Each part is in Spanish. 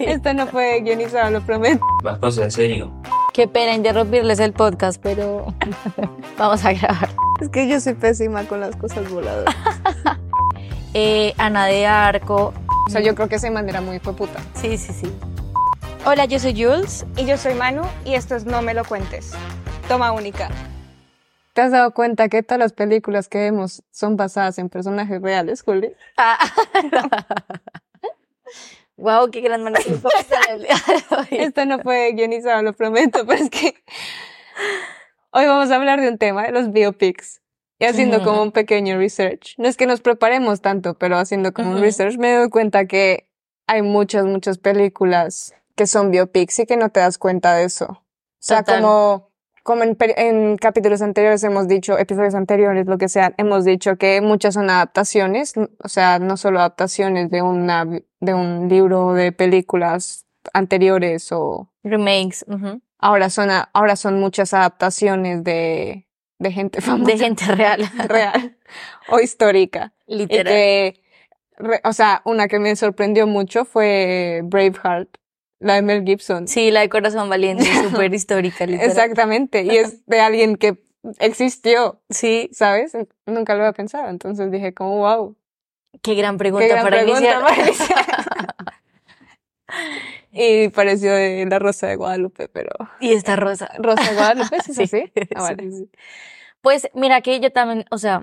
Esto no fue guionizado, lo prometo. Más cosas en serio. Qué pena interrumpirles el podcast, pero vamos a grabar. Es que yo soy pésima con las cosas voladoras. Eh, Ana de Arco. O sea, yo creo que esa manera muy fue puta. Sí, sí, sí. Hola, yo soy Jules. Y yo soy Manu y esto es No Me Lo Cuentes. Toma única. ¿Te has dado cuenta que todas las películas que vemos son basadas en personajes reales, Juli? Wow, qué gran manera. Esto no fue guionizado, lo prometo, pero es que hoy vamos a hablar de un tema, de los biopics. Y haciendo como un pequeño research. No es que nos preparemos tanto, pero haciendo como un research me doy cuenta que hay muchas, muchas películas que son biopics y que no te das cuenta de eso. O sea, Total. como, como en, en capítulos anteriores hemos dicho, episodios anteriores, lo que sea, hemos dicho que muchas son adaptaciones, o sea, no solo adaptaciones de una, de un libro de películas anteriores o Remakes. ujú. ahora son, ahora son muchas adaptaciones de, de gente famosa De gente real. real o histórica. Y Literal. que, re- o sea, una que me sorprendió mucho fue Braveheart, la de Mel Gibson. Sí, la de Corazón Valiente, súper histórica, literal. Exactamente, y es de alguien que existió, Sí, ¿sabes? Nunca lo había pensado, entonces dije como, wow, qué gran pregunta qué gran para pregunta iniciar. para iniciar. y pareció de La Rosa de Guadalupe, pero... y esta rosa. ¿Rosa de Guadalupe es Sí, así? Ah, sí, vale. sí. Pues mira que yo también, o sea,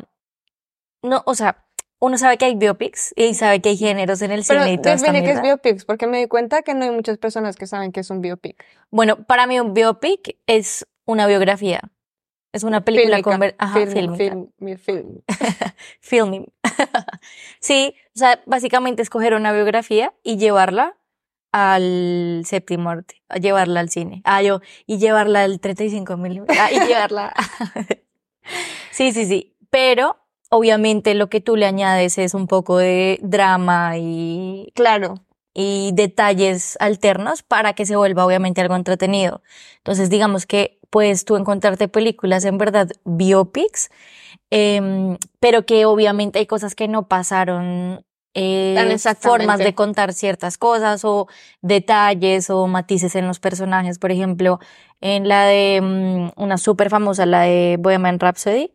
no, o sea, uno sabe que hay biopics y sabe que hay géneros en el Pero cine y esta define qué es biopics, porque me di cuenta que no hay muchas personas que saben que es un biopic. Bueno, para mí un biopic es una biografía. Es una película con... Ajá, film, film, mi- film. Filming. sí, o sea, básicamente escoger una biografía y llevarla al séptimo arte, a llevarla al cine. Ah, yo, y llevarla al 35 milímetros. Ah, y llevarla. sí, sí, sí. Pero, obviamente, lo que tú le añades es un poco de drama y, Claro, y detalles alternos para que se vuelva, obviamente, algo entretenido. Entonces, digamos que puedes tú encontrarte películas en verdad biopics, em, pero que obviamente hay cosas que no pasaron, eh, formas de contar ciertas cosas o detalles o matices en los personajes. Por ejemplo, en la de mm, una súper famosa, la de Bohemian Rhapsody,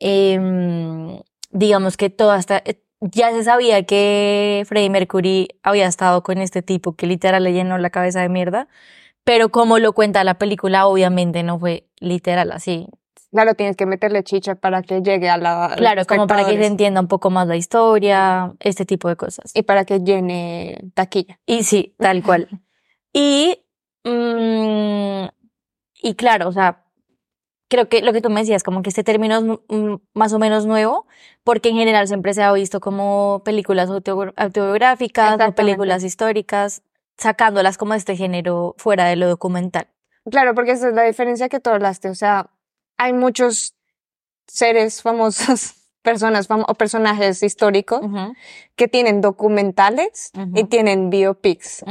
em, digamos que toda esta, eh, ya se sabía que Freddie Mercury había estado con este tipo que literal le llenó la cabeza de mierda, pero como lo cuenta la película, obviamente no fue literal así. claro, tienes que meterle chicha para que llegue a la. Claro, como para que se entienda un poco más la historia, este tipo de cosas. Y para que llene taquilla. Y sí, tal cual. Y, mm, y claro, o sea, creo que lo que tú me decías, como que este término es mm, más o menos nuevo, porque en general siempre se ha visto como películas autobi- autobiográficas o películas históricas, sacándolas como de este género fuera de lo documental. Claro, porque esa es la diferencia que tú hablaste. O sea, hay muchos seres famosos, personas fam- o personajes históricos que tienen documentales y Ujú. tienen biopics.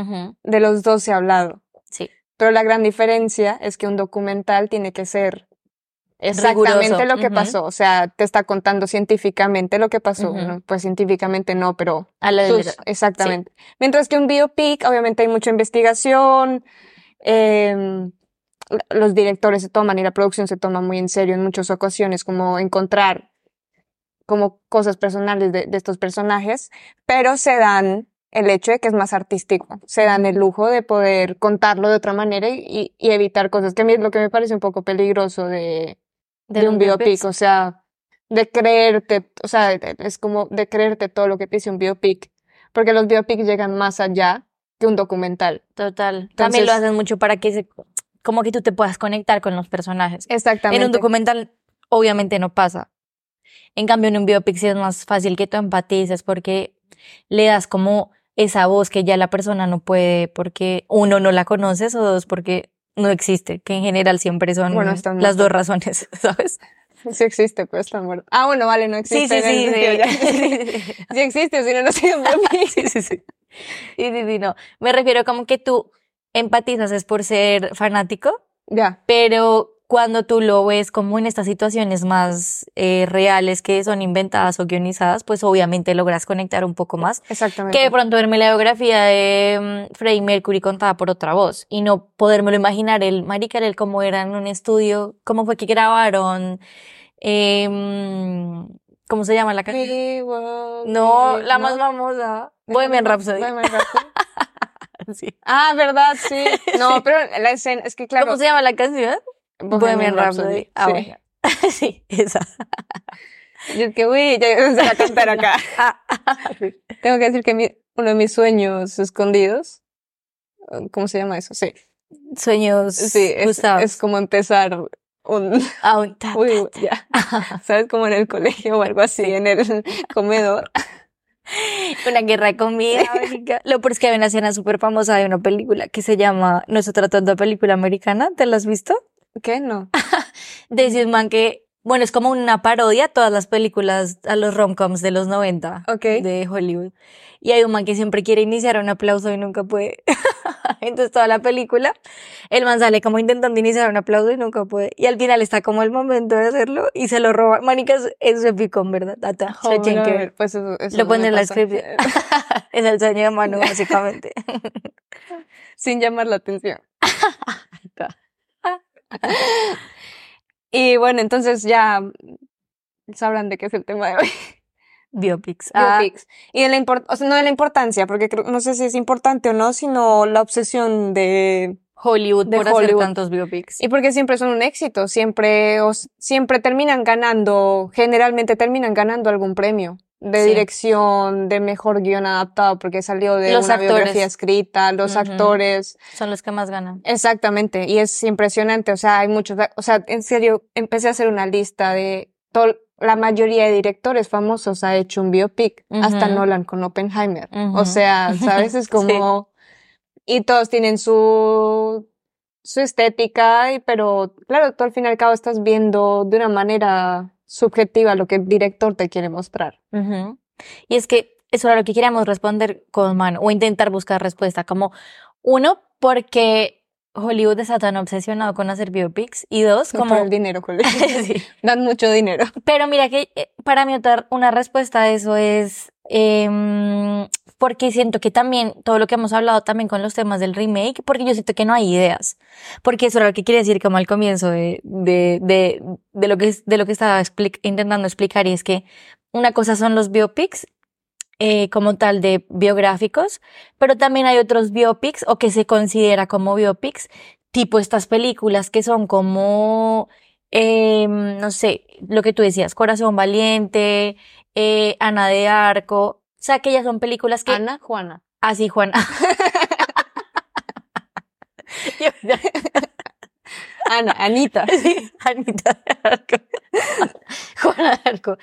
De los dos se ha hablado. Sí. Pero la gran diferencia es que un documental tiene que ser exactamente Riguroso, lo que pasó. O sea, te está contando científicamente lo que pasó. Pues científicamente no, pero A la verdad. exactamente. Mientras que un biopic, obviamente hay mucha investigación. em, los directores se toman y la producción se toma muy en serio en muchas ocasiones, como encontrar como cosas personales de, de estos personajes, pero se dan el hecho de que es más artístico, se dan el lujo de poder contarlo de otra manera y, y evitar cosas que a mí es lo que me parece un poco peligroso de, de, un biopic, o sea, de creerte, o sea, es como de creerte todo lo que te dice un biopic, porque los biopics llegan más allá que un documental. Total. También lo hacen mucho para que se, como que tú te puedas conectar con los personajes. Exactamente. En un documental obviamente no pasa. En cambio, en un biopic sí es más fácil que tú empatices porque le das como esa voz que ya la persona no puede porque uno no la conoces o dos porque no existe, que en general siempre son Bueno, las muertos. dos razones, ¿sabes? Sí existe, pero están muertos. Ah, bueno, vale, no existe. sí, sí. Sí, Sí existe, si no, no sería biopic. sí, sí, sí. Sí, sí, sí, no. Me refiero como que tú empatizas es por ser fanático, Ya. pero cuando tú lo ves como en estas situaciones más eh, reales que son inventadas o guionizadas, pues obviamente logras conectar un poco más Exactamente. que de pronto verme la biografía de mm, Freddie Mercury contada por otra voz y no podérmelo imaginar el marica el cómo era en un estudio, cómo fue que grabaron, em, ¿cómo se llama la canción? We will No, la más famosa, Bohemian Rhapsody. Bohemian Rhapsody. Sí. Ah, verdad, sí. No, pero la escena, es que claro. ¿Cómo se llama la canción? Bohemian Rhapsody. Ah, sí. bueno. sí, esa. Yo es que, uy, ya se la cantar acá. Tengo que decir que mi- uno de mis sueños escondidos, ¿cómo se llama eso? Sí. Sueños Sí, es, como empezar un, Ah, un ta- uy, ya. ¿Sabes? Como en el colegio o algo así, en el comedor. Una guerra de comida. Lo peor es que hay una escena súper famosa de una película que se llama No se trata de película americana. ¿Te la has visto? ¿Qué? No. De ese man que, bueno, es como una parodia a todas las películas, a los romcoms de los 90 Ok. de Hollywood. Y hay un man que siempre quiere iniciar un aplauso y nunca puede. Entonces toda la película, el man sale como intentando iniciar un aplauso y nunca puede. Y al final está como el momento de hacerlo y se lo roba. Manicas, es épico, en verdad. Tata, Oh, bueno, pues eso, eso Lo pone en la descripción. es el sueño de Manu, básicamente. Sin llamar la atención. y bueno, entonces ya sabrán de qué es el tema de hoy. Biopics. Ah, Biopics. Y de la o sea, no de la importancia, porque creo- no sé si es importante o no, sino la obsesión de Hollywood De por hacer Hollywood. tantos biopics. Y porque siempre son un éxito, siempre, os- siempre terminan ganando, generalmente terminan ganando algún premio de Sí. dirección, de mejor guion adaptado, porque salió de Los una actores. biografía escrita, los actores, Son los que más ganan. exactamente, y es impresionante, o sea, hay muchos, o sea, en serio, empecé a hacer una lista de todo, la mayoría de directores famosos ha hecho un biopic, hasta. Nolan con Oppenheimer, o sea, ¿sabes? Es como, y todos tienen su, su estética, y, pero claro, tú al fin y al cabo estás viendo de una manera subjetiva lo que el director te quiere mostrar. Y es que eso era lo que queríamos responder con mano o intentar buscar respuesta. Como, uno, porque Hollywood está tan obsesionado con hacer biopics. Y dos, No como. por el dinero, colega. Sí. Dan mucho dinero. Pero mira que eh, para mí otra, una respuesta a eso es em, porque siento que también todo lo que hemos hablado también con los temas del remake, porque yo siento que no hay ideas. Porque eso era lo que quería decir como al comienzo de, de, de, de lo que de lo que estaba intentando explicar y es que una cosa son los biopics eh, como tal de biográficos, pero también hay otros biopics o que se considera como biopics, tipo estas películas que son como, eh, no sé, lo que tú decías, Corazón Valiente, eh, Ana de Arco, sea, que ellas son películas que... Ana, Juana. Así, Juan. Yo- yo- Ana, Anita. Sí, Anita de Arco. Juana de Arco.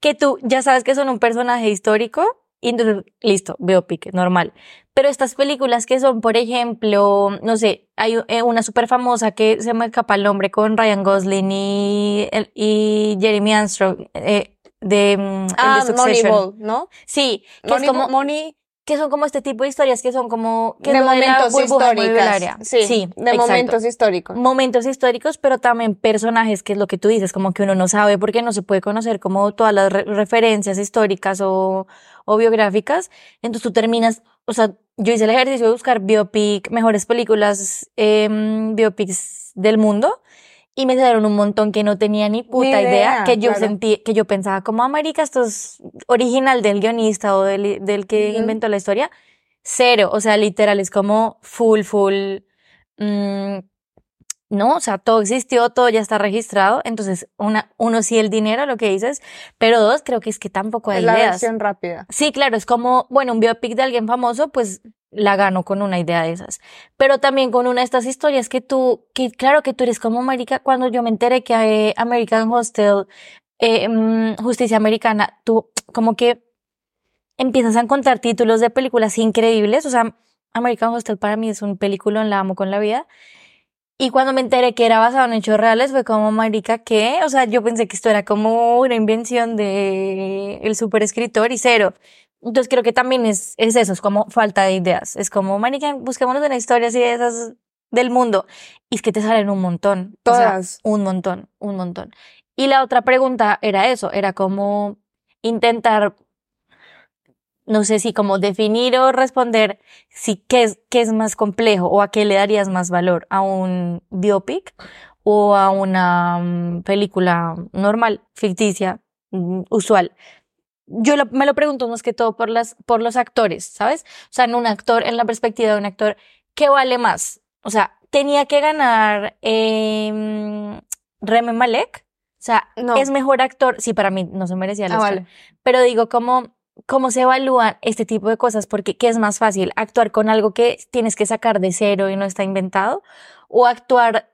Que tú ya sabes que son un personaje histórico y entonces, listo, biopic, normal. Pero estas películas que son, por ejemplo, no sé, hay eh, una súper famosa que se me escapa el nombre con Ryan Gosling y Jeremy Armstrong, eh, de, mm, el Ah, de Succession. Moneyball, ¿no? Sí, que Money, es como, Money que son como este tipo de historias que son como, que de momentos históricos. Sí, sí de exacto momentos históricos. momentos históricos, pero también personajes, que es lo que tú dices, como que uno no sabe porque no se puede conocer como todas las re- referencias históricas o, o biográficas. Entonces tú terminas, o sea, yo hice el ejercicio de buscar biopic, mejores películas, em, biopics del mundo. Y me salieron un montón que no tenía ni puta idea, idea, que yo claro. sentí, que yo pensaba como, América, esto es original del guionista o del, del que inventó la historia. Cero, o sea, literal, es como full, full, mm, no, o sea, todo existió, todo ya está registrado. Entonces, una, uno sí el dinero, lo que dices, pero dos, creo que es que tampoco hay Es la ideas. versión rápida. Sí, claro, es como, bueno, un biopic de alguien famoso, pues la gano con una idea de esas. Pero también con una de estas historias que tú, que claro que tú eres como marica, cuando yo me enteré que eh, American Hostel, eh, mm, Justicia Americana, tú como que empiezas a encontrar títulos de películas increíbles, o sea, American Hostel para mí es un película, la amo con la vida. Y cuando me enteré que era basado en hechos reales, fue como, marica, ¿qué? O sea, yo pensé que esto era como una invención de el super escritor y cero. Entonces creo que también es, es eso, es como falta de ideas. Es como, marica, busquémonos una historia así de esas del mundo. Y es que te salen un montón. o sea, Todas. un montón, un montón. Y la otra pregunta era eso, era como intentar, no sé si como definir o responder si qué es, qué es más complejo o a qué le darías más valor, a un biopic o a una mm, película normal, ficticia, mm, usual. Yo lo- me lo pregunto más que todo por las, por los actores, ¿sabes? O sea, en un actor, en la perspectiva de un actor, ¿qué vale más? O sea, tenía que ganar eh, Remy Malek. O sea, No. es mejor actor. Sí, para mí no se merecía el Ah, vale. Pero digo, ¿cómo, ¿cómo se evalúan este tipo de cosas? Porque ¿qué es más fácil? ¿Actuar con algo que tienes que sacar de cero y no está inventado? ¿O actuar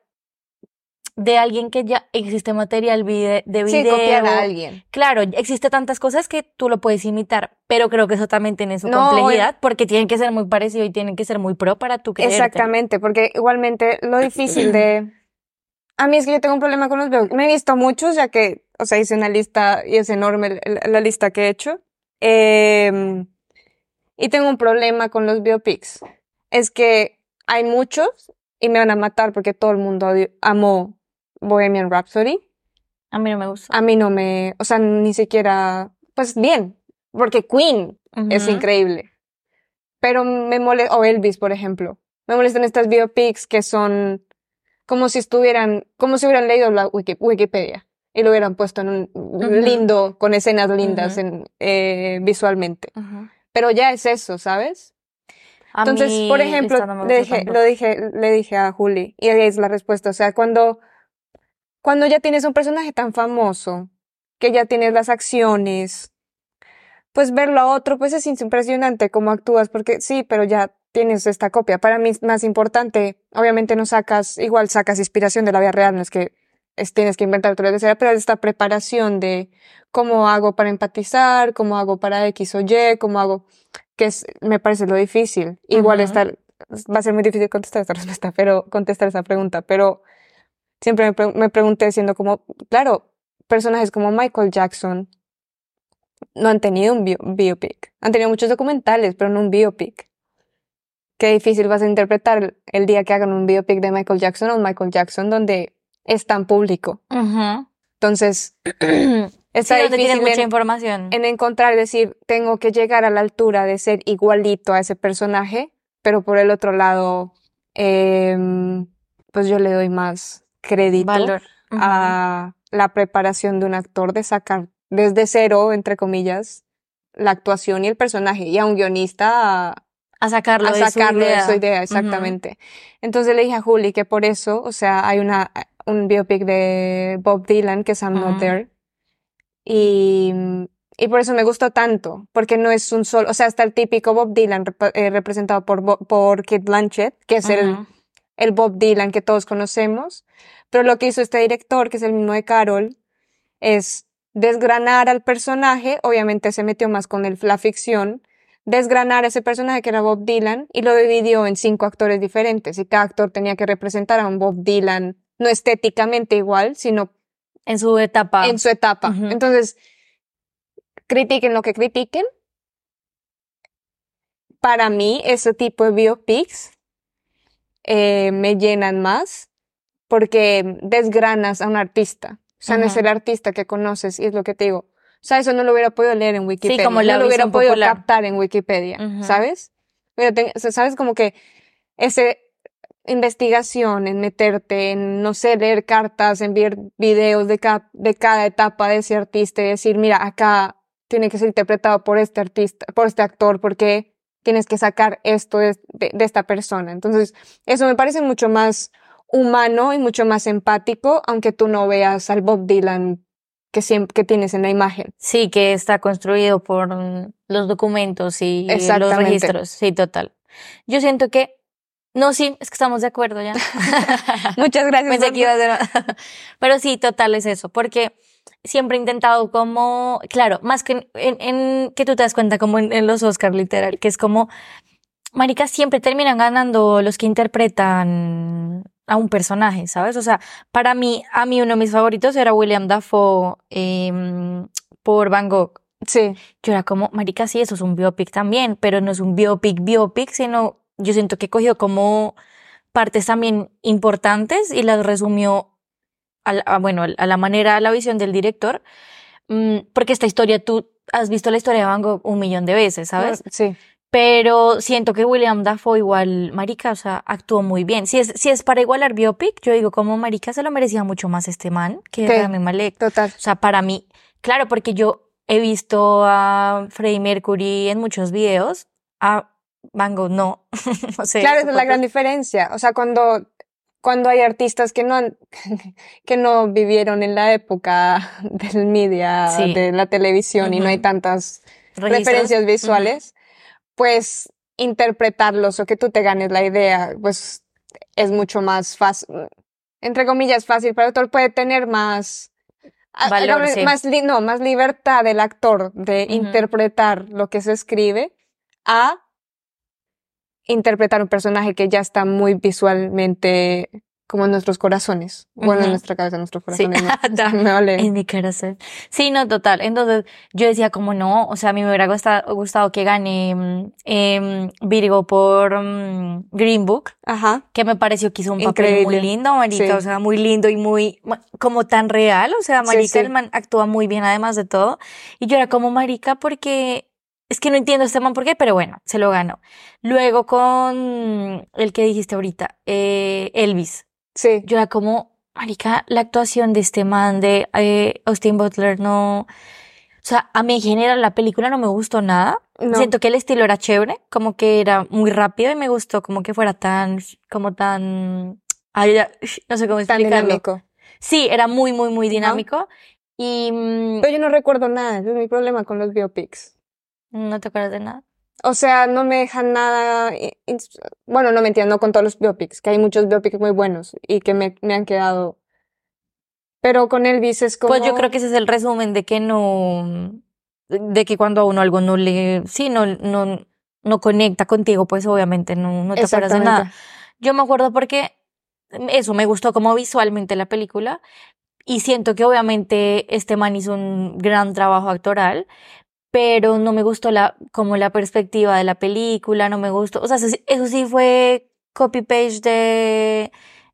de alguien que ya existe material vide- de Sí, video? copiar a alguien. Claro, existe tantas cosas que tú lo puedes imitar, pero creo que eso también tiene su No, complejidad porque tienen que ser muy parecido y tienen que ser muy pro para tú creerte. Exactamente, porque igualmente lo difícil de... A mí es que yo tengo un problema con los biopics. Me he visto muchos, ya que, o sea, hice una lista y es enorme la, la lista que he hecho. Em, y tengo un problema con los biopics. Es que hay muchos y me van a matar porque todo el mundo amó Bohemian Rhapsody. A mí no me gusta. A mí no me, o sea, ni siquiera, pues bien, porque Queen es Ujú. increíble. Pero me molesta, o Elvis, por ejemplo. Me molestan estas biopics que son como si estuvieran, como si hubieran leído la Wiki- Wikipedia y lo hubieran puesto en un lindo, con escenas lindas Ujú. en, eh, visualmente. Pero ya es eso, ¿sabes? A Entonces, por ejemplo, no le dije, lo dije, le dije a Juli, y ahí es la respuesta. O sea, cuando, cuando ya tienes un personaje tan famoso, que ya tienes las acciones, pues verlo a otro, pues es impresionante cómo actúas, porque sí, pero ya tienes esta copia. Para mí es más importante, obviamente no sacas, igual sacas inspiración de la vida real, no es que es- tienes que inventar tu de pero esta preparación de cómo hago para empatizar, cómo hago para X o Y, cómo hago, que es, me parece lo difícil. Igual Ujú. estar, va a ser muy difícil contestar esta respuesta, pero contestar esa pregunta, pero siempre me, pre- me pregunté siendo como, claro, personajes como Michael Jackson no han tenido un bio- biopic. Han tenido muchos documentales, pero no un biopic. Qué difícil vas a interpretar el día que hagan un biopic de Michael Jackson o un Michael Jackson donde es tan público. Ujú. Entonces, Sí, está tienes difícil mucha en, información. en encontrar, decir, tengo que llegar a la altura de ser igualito a ese personaje, pero por el otro lado, em, pues yo le doy más crédito Valor. A la preparación de un actor de sacar desde cero, entre comillas, la actuación y el personaje, y a un guionista a, A sacarlo, a de su sacarlo de idea. su idea, exactamente. Entonces le dije a Juli que por eso, o sea, hay una, un biopic de Bob Dylan que es I'm Not. There, y, y por eso me gustó tanto, porque no es un solo, o sea, está el típico Bob Dylan rep- eh, representado por, por Kate Blanchett, que es el. El Bob Dylan que todos conocemos, pero lo que hizo este director, que es el mismo de Carol, es desgranar al personaje, obviamente se metió más con el, la ficción, desgranar a ese personaje que era Bob Dylan y lo dividió en cinco actores diferentes y cada actor tenía que representar a un Bob Dylan, no estéticamente igual, sino En su etapa. en su etapa. Entonces, critiquen lo que critiquen. Para mí, ese tipo de biopics eh, me llenan más porque desgranas a un artista. O sea, no es el artista que conoces y es lo que te digo. O sea, eso no lo hubiera podido leer en Wikipedia. como la no lo hubiera podido popular. captar en Wikipedia. ¿sabes? Pero te- o sea, sabes como que ese investigación en meterte en, no sé, leer cartas, en ver videos de, ca- de cada etapa de ese artista y decir, mira, acá tiene que ser interpretado por este artista, por este actor, porque tienes que sacar esto de, de- de esta persona. Entonces, eso me parece mucho más humano y mucho más empático, aunque tú no veas al Bob Dylan que siempre que tienes en la imagen. Sí, que está construido por mm, los documentos y los registros. Sí, total. Yo siento que. No, sí, es que estamos de acuerdo ya. Muchas gracias. Pensé que iba a ser. Pero sí, total es eso. Porque siempre he intentado como. Claro, más que en, en- en- que tú te das cuenta, como en, en los Oscars, literal, que es como. Maricas siempre terminan ganando los que interpretan a un personaje, ¿sabes? O sea, para mí, a mí uno de mis favoritos era William Dafoe em, por Van Gogh. Sí, Yo era como, marica, sí, eso es un biopic también, pero no es un biopic biopic, sino yo siento que cogió como partes también importantes y las resumió a, la- bueno, a la manera, a la visión del director, mm, porque esta historia tú has visto la historia de Van Gogh un millón de veces, ¿sabes? Sí. Pero siento que William Dafoe igual, marica, o sea, actuó muy bien. Si es, si es para igualar biopic, yo digo como marica se lo merecía mucho más este man que Sí. Rami Malek. Total. O sea, para mí, claro, porque yo he visto a Freddie Mercury en muchos videos, a Van Gogh no. Claro, esa es la gran diferencia. O sea, cuando, cuando hay artistas que no han, que no vivieron en la época del media, Sí. de la televisión y no hay tantas registros. referencias visuales, pues interpretarlos o que tú te ganes la idea, pues es mucho más fácil, entre comillas fácil, pero el autor puede tener más a- Valor, hagamos- sí. más li- no, más libertad del actor de interpretar lo que se escribe a interpretar un personaje que ya está muy visualmente como en nuestros corazones. Bueno, en nuestra cabeza, en nuestros Sí. corazones. no. Da. Me vale. En mi corazón. Sí, no, total. Entonces, yo decía como no, o sea, a mí me hubiera gustado, gustado que gane mm, em, Virgo por mm, Green Book, Ajá. que me pareció que hizo un papel muy lindo, marica, Sí. o sea, muy lindo y muy, como tan real, o sea, Sí, marica, sí. el man actúa muy bien además de todo. Y yo era como marica porque, es que no entiendo este man por qué, pero bueno, se lo ganó. Luego con el que dijiste ahorita, eh, Elvis Sí. yo era como, marica, la actuación de este man, de eh, Austin Butler, no... O sea, a mí en general la película no me gustó nada. No. Siento que el estilo era chévere, como que era muy rápido y me gustó como que fuera tan, como tan... no sé cómo tan explicarlo. dinámico. Sí, era muy, muy, muy dinámico. Y mm, Pero yo no recuerdo nada, ese es mi problema con los biopics. No te acuerdas de nada. O sea, no me dejan nada. ins- Bueno, no me entiendo, no con todos los biopics, que hay muchos biopics muy buenos y que me, me han quedado. Pero con Elvis es como. Pues yo creo que ese es el resumen de que no, de que cuando a uno algo no le, sí, no, no, no conecta contigo, pues obviamente no, no te acuerdas de nada. Yo me acuerdo porque eso me gustó como visualmente la película y siento que obviamente este man hizo un gran trabajo actoral, pero no me gustó la como la perspectiva de la película, no me gustó, o sea, eso sí- eso sí fue copy page de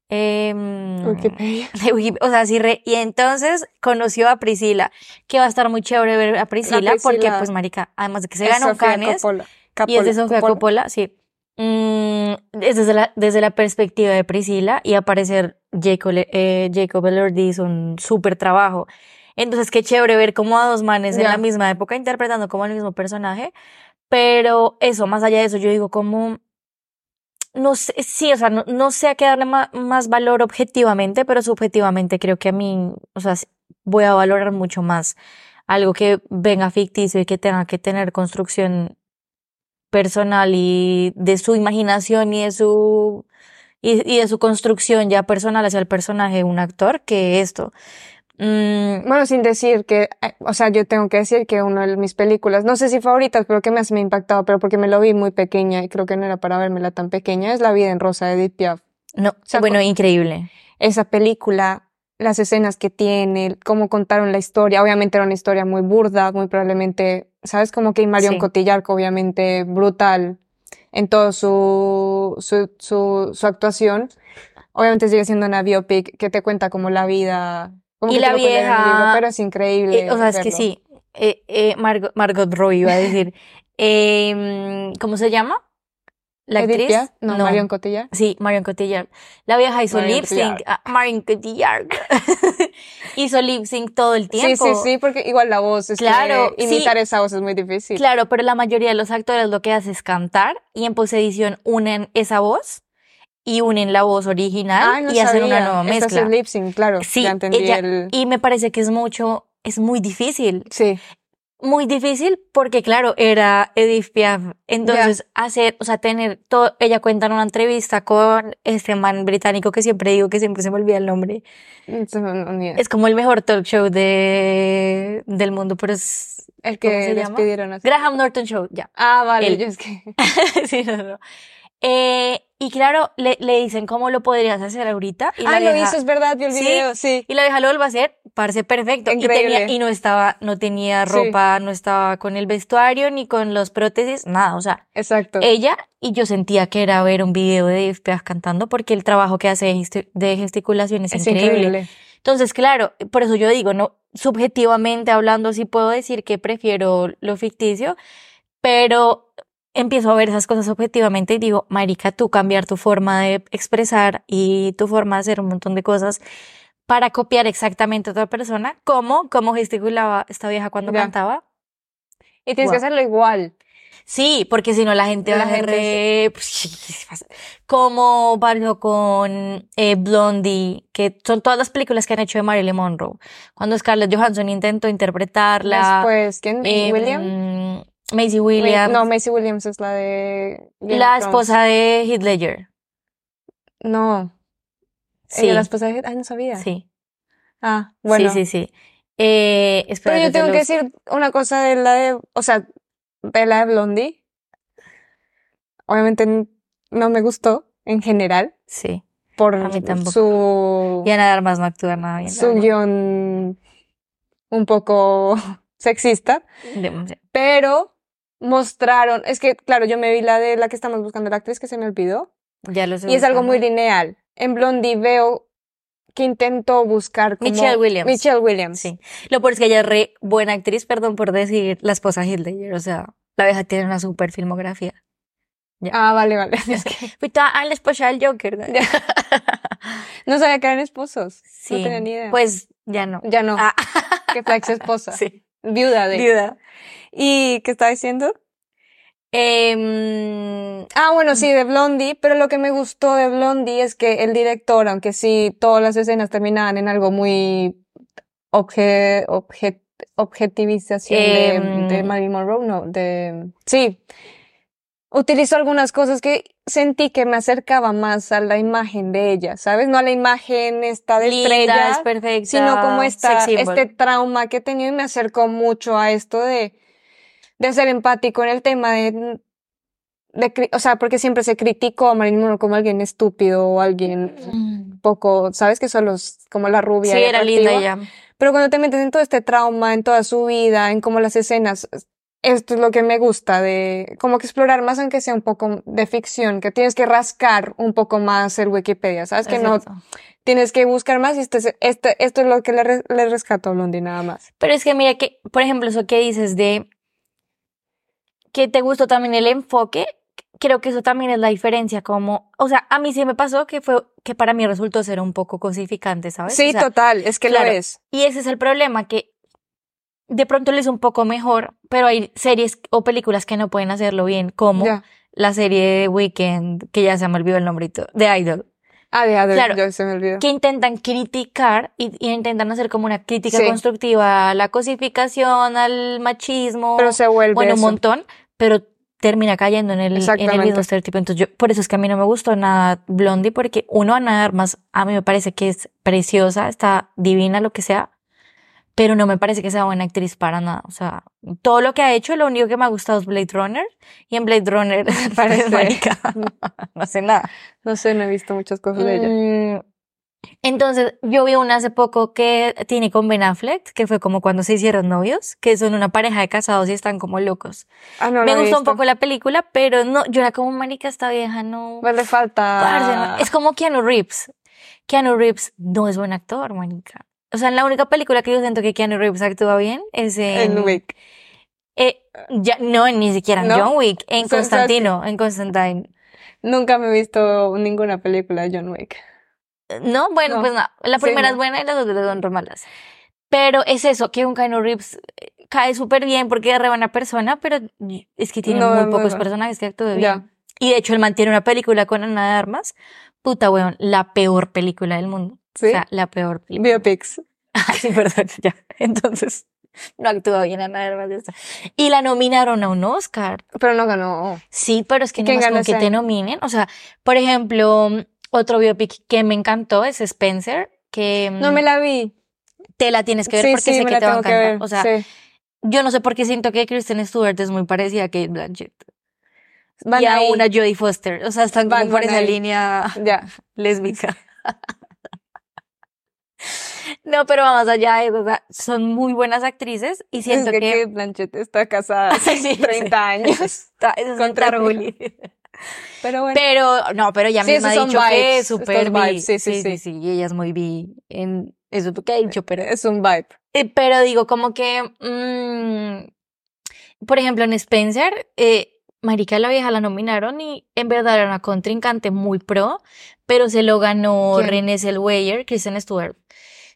em, Wikipedia. de o sea, sí, re- y entonces conoció a Priscila, que va a estar muy chévere ver a Priscila, porque pues marica, además de que se ganó Cannes, Coppola. y es de Coppola, Sofía Coppola, sí. Mm, es desde la, desde la perspectiva de Priscila y aparecer Jacob, eh, Jacob Elordi hizo un súper trabajo. Entonces, qué chévere ver como a dos manes en Ya. la misma época interpretando como el mismo personaje. Pero eso, más allá de eso, yo digo como, no sé, sí, o sea, no, no sé a qué darle ma- más valor objetivamente, pero subjetivamente creo que a mí, o sea, voy a valorar mucho más algo que venga ficticio y que tenga que tener construcción personal y de su imaginación y de su y, y de su construcción ya personal hacia el personaje de un actor que esto. Mm, Bueno, sin decir que, eh, o sea, yo tengo que decir que una de mis películas, no sé si favoritas, pero que más me ha impactado, pero porque me lo vi muy pequeña y creo que no era para vérmela tan pequeña, es La vida en rosa de Edith Piaf. no, sea, bueno, increíble. Esa película, las escenas que tiene, cómo contaron la historia, obviamente era una historia muy burda, muy probablemente, ¿sabes? Como que Marion Sí. Obviamente brutal en todo su, su, su, su actuación. Obviamente sigue siendo una biopic que te cuenta como la vida. Como Y que la vieja- libro, pero es increíble. Eh, o sea, es que sí. Eh, eh, Margot, Margot Robbie iba a decir. Em, ¿Cómo se llama? La actriz. Piaf, no, Marion Cotillard. Sí, Marion Cotillard. La vieja hizo Marion lip sync. ah, Marion Cotillard. hizo lip sync todo el Sí, tiempo. sí, sí, porque igual la voz, es que Claro, sí. imitar esa voz es muy difícil. Claro, pero la mayoría de los actores lo que hacen es cantar y en posedición unen esa voz y unen la voz original Ay, no y hacen una nueva mezcla. es lip sync, claro. Sí, ya entendí ella- el... y me parece que es mucho, es muy difícil. Sí, Muy difícil porque, claro, era Edith Piaf. Entonces, hacer, o sea, tener todo, ella cuenta en una entrevista con este man británico que siempre digo que siempre se me olvida el nombre. Es como el mejor talk show de, del mundo, pero es el ¿cómo que se llama? despidieron así. Graham Norton Show, ya. Ah, vale, Él. yo es que... sí, no, no. Eh, y claro, le, le dicen cómo lo podrías hacer ahorita. Y la Ah, lo vieja- hizo, es verdad, vi el Sí. video, sí. Y la vieja lo vuelve a hacer Parce perfecto. Y, Increíble. tenía, y no estaba, no tenía Sí. ropa, no estaba con el vestuario, ni con los prótesis, nada. O sea, Exacto. ella y yo sentía que era ver un video de Piaf cantando porque el trabajo que hace de gesti- de gesticulación es, es increíble. increíble. Entonces, claro, por eso yo digo, no, subjetivamente hablando, sí puedo decir que prefiero lo ficticio, pero empiezo a ver esas cosas objetivamente y digo, marica, tú cambiar tu forma de expresar y tu forma de hacer un montón de cosas para copiar exactamente a otra persona, como, como gesticulaba esta vieja cuando cantaba. Y tienes que hacerlo igual. Sí, porque si no la gente La va a re- pues, como pasó con eh, Blondie, que son todas las películas que han hecho de Marilyn Monroe. Cuando Scarlett Johansson intentó interpretarla, Después, ¿quién? eh, ¿William? Maisie Williams, No, Macy Williams es la de... Game la esposa de Heath Ledger. No. Sí, Ella la esposa de... Ay, no sabía. sí, Ah, bueno. sí, sí, sí. Eh, Pero yo te tengo que decir una cosa de la de... O sea, de la de Blondie. Obviamente no me gustó en general Sí, por A mí tampoco. su... y Ana de Armas no actúa nada bien. su guion un poco sexista. Demasiado. Pero mostraron... Es que, claro, yo me vi la de la que estamos buscando la actriz que se me olvidó. Ya lo estoy Y es algo muy lineal. En Blondie veo que intentó buscar como... Michelle Williams. Michelle Williams. Sí. Lo peor es que ella es re buena actriz, perdón por decir la esposa Ledger. O sea, la vieja tiene una super filmografía. Ah, vale, vale. Es que Fui toda a la esposa del Joker. ¿no? Ya. no sabía que eran esposos. Sí. No tenía ni idea. Pues ya no. ya no. Ah, Que fue ex esposa. sí. Viuda de. Viuda. ¿Y qué estaba diciendo? Em, Ah, bueno, sí, de Blondie, pero lo que me gustó de Blondie es que el director, aunque sí todas las escenas terminaban en algo muy obje, obje- objetivización de, Em. de Marilyn Monroe, no, de, sí, utilizó algunas cosas que sentí que me acercaba más a la imagen de ella, ¿sabes? No a la imagen esta de linda, estrella, es perfecta. sino como esta, este trauma que he tenido y me acercó mucho a esto de, de ser empático en el tema de, de, o sea, porque siempre se criticó a Marilyn Monroe como alguien estúpido o alguien Mm. poco, ¿sabes? Que son los, como la rubia. Sí, era linda ella. Pero cuando te metes en todo este trauma, en toda su vida, en cómo las escenas, esto es lo que me gusta de, como que explorar más aunque sea un poco de ficción, que tienes que rascar un poco más el Wikipedia, ¿sabes? Que no, tienes que buscar más y este, es- este, esto es lo que le, le rescato a Blondie nada más. Pero es que mira que, por ejemplo, eso que dices de que te gustó también el enfoque, creo que eso también es la diferencia, como, o sea, a mí sí me pasó que fue, que para mí resultó ser un poco cosificante, ¿sabes? Sí, O sea, total, es que claro. lo es. Y ese es el problema, que de pronto lo hizo un poco mejor, pero hay series o películas que no pueden hacerlo bien, como Ya. la serie de Weekend, que ya se me olvidó el todo, de Idol, Ah, de Adele, Claro. ya se me olvidó. que intentan criticar y, y intentan hacer como una crítica Sí. constructiva a la cosificación, al machismo, Pero se vuelve bueno, un montón, pero termina cayendo en el, en el mismo estereotipo. Entonces, yo, por eso es que a mí no me gustó nada Blondie, porque uno, Ana de Armas, a mí me parece que es preciosa, está divina, lo que sea, pero no me parece que sea buena actriz para nada. O sea, todo lo que ha hecho, lo único que me ha gustado es Blade Runner, y en Blade Runner Parece- marica, no sé nada. No sé, no he visto muchas cosas de ella. Mm, Entonces, yo vi una hace poco que tiene con Ben Affleck, que fue como cuando se hicieron novios, que son una pareja de casados y están como locos. Ah, no, Me gustó un poco la película, pero no, yo era como marica esta vieja, no. Pues le falta. parce, no". Es como Keanu Reeves. Keanu Reeves no es buen actor, marica. O sea, en la única película que yo siento que Keanu Reeves actúa bien es en... en Wick. eh, ya, no, ni siquiera en ¿No? John Wick, en O sea, ¿sabes Constantino, en Constantine. Nunca me he visto ninguna película de John Wick. No, bueno, No. pues no. La Sí, primera no. es buena y las otras son re malas. Pero es eso, que un Keanu Reeves eh, cae súper bien porque es re buena persona, pero es que tiene No, muy es muy pocos personajes que actúen bien. Ya. Y de hecho, él mantiene una película con Ana de Armas. Puta, weón, la peor película del mundo. ¿Sí? O sea, la peor película. Biopics. Ah, sí, perdón, ya. Entonces, no actúa bien Ana de Armas. de esta. Y la nominaron a un Oscar. Pero no ganó. Sí, pero es que no ¿Quién más ganó con que te nominen. O sea, por ejemplo, otro biopic que me encantó es Spencer, que No me la vi. te la tienes que ver sí, porque sí, sé que te va a encantar. O sea, sí. yo no sé por qué siento que Kristen Stewart es muy parecida a Kate Blanchett. Van y a ahí. una Jodie Foster. O sea, están como Van- por van esa ahí. línea Ya. lésbica. No, pero vamos allá, sea, son muy buenas actrices y siento es que, que... Kate Blanchett está casada hace Sí, sí. 30 años. Está- eso es Con. Pero bueno. Pero, no, pero ella Sí, misma ha dicho que es súper bi. sí, sí, sí, sí. y ella es muy bi en eso tú que ha dicho, pero... es un vibe. Eh, pero digo, como que, mm, por ejemplo, en Spencer, eh, Marica la vieja la nominaron y en verdad era una contrincante muy pro, pero se lo ganó ¿Quién? Renée Zellweger, Kristen Stewart.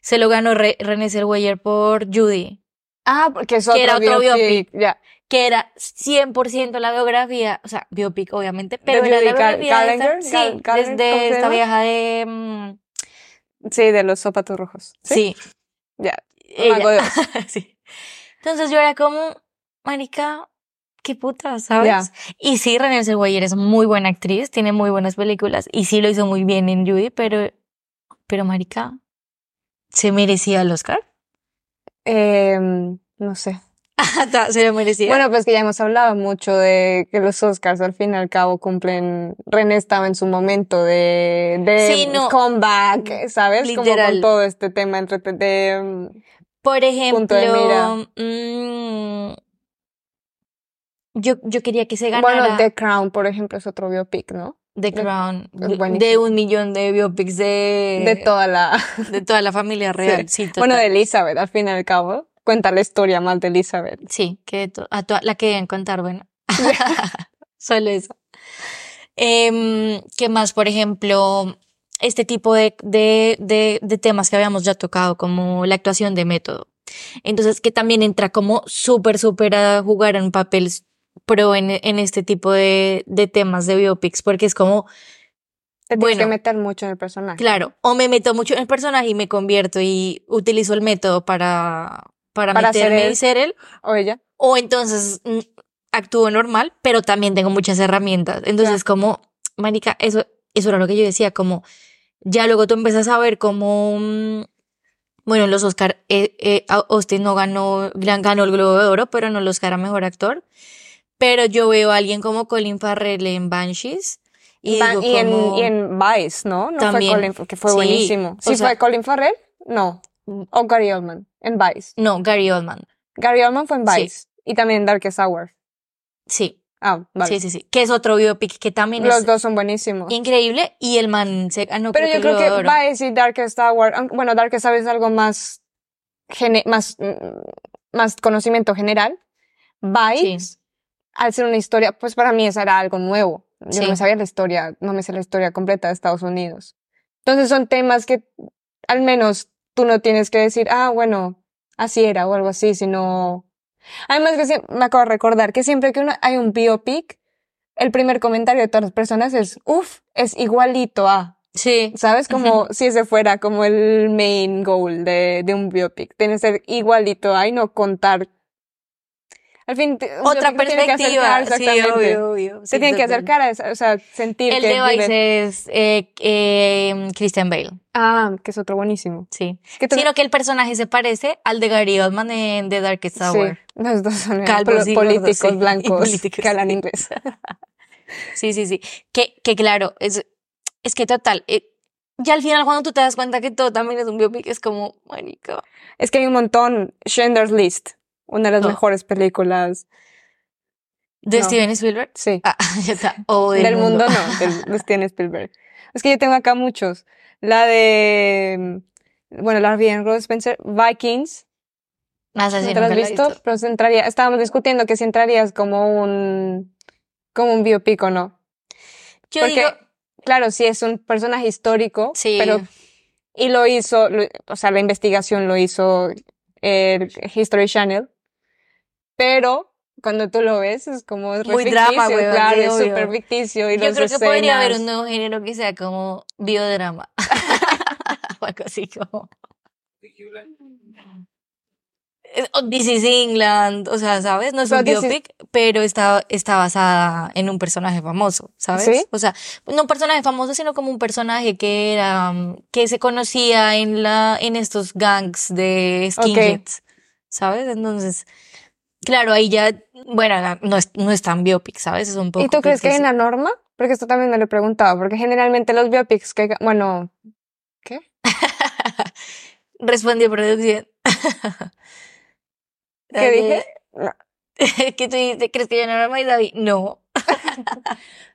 Se lo ganó Re Renée Zellweger por Judy, Ah, porque es Que otro, era otro biopic. Ya. Que era 100% la biografía, o sea, biopic obviamente, pero ¿De era la biografía de esta- sí, desde ¿cómo se esta vieja de, mm, Sí, de los zapatos rojos. sí, Ya. Mago de Oz. sí. Entonces yo era como, marica, qué puta, ¿sabes? Ya. Y sí, Renée Zellweger es muy buena actriz, tiene muy buenas películas y sí lo hizo muy bien en Judy, pero, pero marica, ¿se merecía el Oscar? Em, no sé. Se lo merecía. Bueno, pues que ya hemos hablado mucho de que los Oscars al fin y al cabo cumplen. René estaba en su momento de, de Sí, no. comeback, ¿sabes? Como Literal. con todo este tema entre de, mm, Por punto de ejemplo, mm, yo, yo quería que se ganara bueno, The Crown, por ejemplo, es otro biopic, ¿no? The Crown, de- un millón de biopics de, De toda la, de toda la familia real. Sí, bueno, de. Elizabeth, al fin y al cabo. Cuenta la historia más de Elizabeth. Sí, que a la que deben contar, bueno. Solo eso. Em, ¿qué más? Por ejemplo, este tipo de, de, de, de temas que habíamos ya tocado, como la actuación de método. Entonces, que también entra como súper, súper a jugar un papel pro en, en este tipo de, de temas de biopics, porque es como, Te tienes Bueno. que meter mucho en el personaje. claro, o me meto mucho en el personaje y me convierto y utilizo el método para, para, Para ser meterme él. y ser él, O ella. o entonces mm, actúo normal, pero también tengo muchas herramientas. Entonces, como, marica, eso, eso era lo que yo decía, como, ya luego tú empiezas a ver como, mm, bueno, en los Oscar, eh, eh, Austin no ganó, ganó el Globo de Oro, pero no el Oscar a Mejor Actor. Pero yo veo a alguien como Colin Farrell en Banshees y en, y en Vice, ¿no? No También. fue Colin, que fue Sí, buenísimo. o ¿Sí sea- fue Colin Farrell? No. O Gary Oldman, en Vice. no, Gary Oldman. Gary Oldman fue en Sí. Vice. Y también en Darkest Hour. Sí, Ah, vale. sí, sí, sí. Que es otro biopic que también Los es dos son buenísimos. increíble y el man se ganó Pero creo yo que creo que. Vice y Darkest Hour, bueno, Darkest Hour es algo más, gene- más, mm, más conocimiento general. Vice, Sí. al ser una historia, pues para mí eso era algo nuevo. Yo Sí. no me sabía la historia, no me sé la historia completa de Estados Unidos. Entonces son temas que al menos tú no tienes que decir, ah, bueno, así era o algo así, sino... Además que me acabo de recordar que siempre que una- hay un biopic, el primer comentario de todas las personas es, uff, es igualito a... Sí, ¿Sabes? Como si ese fuera como el main goal de, de un biopic. Tiene que ser igualito a y no contar. Al fin, otra perspectiva. Sí, obvio, obvio. Se Sí, tiene que total. acercar a esa- o sea, sentir El que de Vice es eh, eh, Christian Bale, Ah, que es otro buenísimo. sí. Que Sino que el personaje se parece al de Gary Oldman en The Darkest Hour. Sí, los dos son Calvos y gordos, políticos sí, y blancos políticos, que hablan sí. inglés. Sí, sí, sí. Que, que claro, es, es que total, eh, ya al final cuando tú te das cuenta que todo también es un biopic, es como, marica. Es que hay un montón. Schindler's List, una de las No. mejores películas. ¿De No. Steven Spielberg? Sí. Ah, ya está. O del, del mundo, no, del, de Steven Spielberg. Es que yo tengo acá muchos. La de, mm, bueno, la vi en Rose Spencer, Vikings, Más ¿no te la has he visto? Pero se entraría, estábamos discutiendo que si entrarías como un, como un biopic o no. Yo Porque, digo, claro, sí es un personaje histórico, Sí. pero, y lo hizo, lo- o sea, la investigación lo hizo el History Channel, pero cuando tú lo ves es como es Muy drama, ficticio, weón, claro, sí, es súper ficticio y yo creo que podría haber un nuevo género que sea como biodrama. o algo así como. Eh, This is England, o sea, ¿sabes? No es un is- biopic, pero está, está basada en un personaje famoso, ¿sabes? ¿Sí? O sea, no un personaje famoso, sino como un personaje que era, um, que se conocía en la, en estos gangs de skinheads, ¿sabes? Entonces, claro, ahí ya, bueno, no es, no es tan biopic, ¿sabes? Es un poco. ¿Y tú crees que hay una norma? Porque esto también me lo he preguntado, porque generalmente los biopics que, bueno, ¿qué? Respondió producción. ¿Qué dije? ¿Qué tú dijiste? ¿Crees que yo no era May David? No.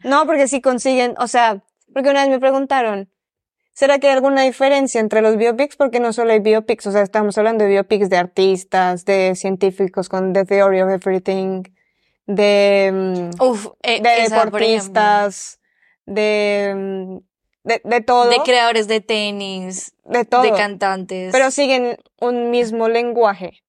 No, porque si consiguen, o sea, porque una vez me preguntaron, ¿será que hay alguna diferencia entre los biopics? Porque no solo hay biopics, o sea, estamos hablando de biopics de artistas, de científicos con The Theory of Everything, de, mm, Uf, eh, de esa, deportistas, de, mm, de, de todo, De creadores de tenis, de todo, de cantantes. pero siguen un mismo lenguaje.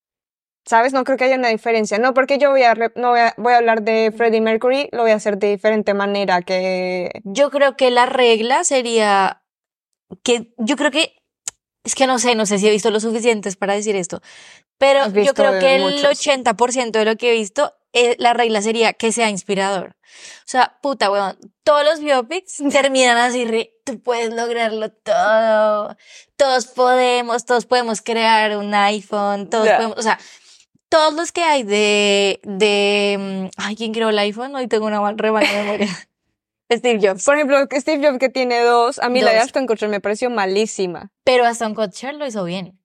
¿Sabes? No creo que haya una diferencia. No, porque yo voy a, re- no voy a, voy a hablar de Freddie Mercury, lo voy a hacer de diferente manera que Yo creo que la regla sería que yo creo que es que no sé, no sé si he visto lo suficientes para decir esto, pero yo creo de que el muchos. 80% de lo que he visto, eh, la regla sería que sea inspirador. O sea, puta, weón, todos los biopics terminan así, re, tú puedes lograrlo todo, todos podemos, todos podemos crear un iPhone, todos podemos, o sea, todos los que hay de, de, mm, ay, ¿quién creó el iPhone? Hoy tengo una mal- re mala memoria. Steve Jobs. Por ejemplo, Steve Jobs que tiene dos, a mí la de Dos. Ashton Kutcher me pareció malísima. Pero Aston Kutcher lo hizo bien.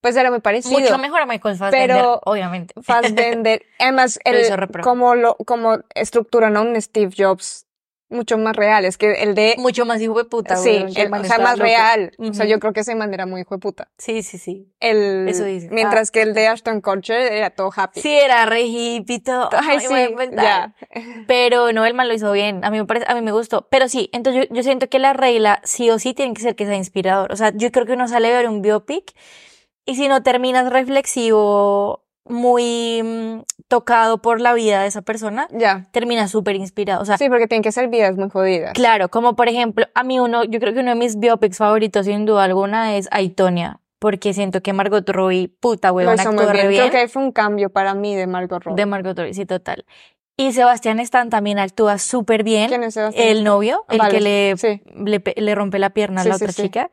Pues era muy parecido. Mucho mejor a Michael Fassbender, Pero- obviamente. Fassbender, además, Lo el, pro. como lo, como estructuran a un Steve Jobs mucho más real. Es que el de, Mucho más hijo de puta, sí, el o sea, más loco. real. O sea, yo creo que ese man era muy hijo de puta. Sí, sí, sí. El, Eso dice. Mientras que el de Ashton Kutcher era todo happy. Sí, era re hippie todo. Ay, sí, ya. Pero no, el man lo hizo bien. A mí me parece, a mí me gustó. Pero sí, entonces yo, yo siento que la regla sí o sí tiene que ser que sea inspirador. O sea, yo creo que uno sale a ver un biopic y si no terminas reflexivo, muy mm, tocado por la vida de esa persona, Ya. terminas súper inspirado. O sea, Sí, porque tienen que ser vidas muy jodidas. Claro, como por ejemplo, a mí uno, yo creo que uno de mis biopics favoritos sin duda alguna es Aitonia, porque siento que Margot Robbie, puta huevona, re bien. bien. Creo que fue un cambio para mí de Margot Robbie. De Margot Robbie, sí, total. Y Sebastián Stan también actúa súper bien. ¿Quién es Sebastián? El novio, el Vale, que le, sí. le, pe- le rompe la pierna a Sí, la otra sí. chica.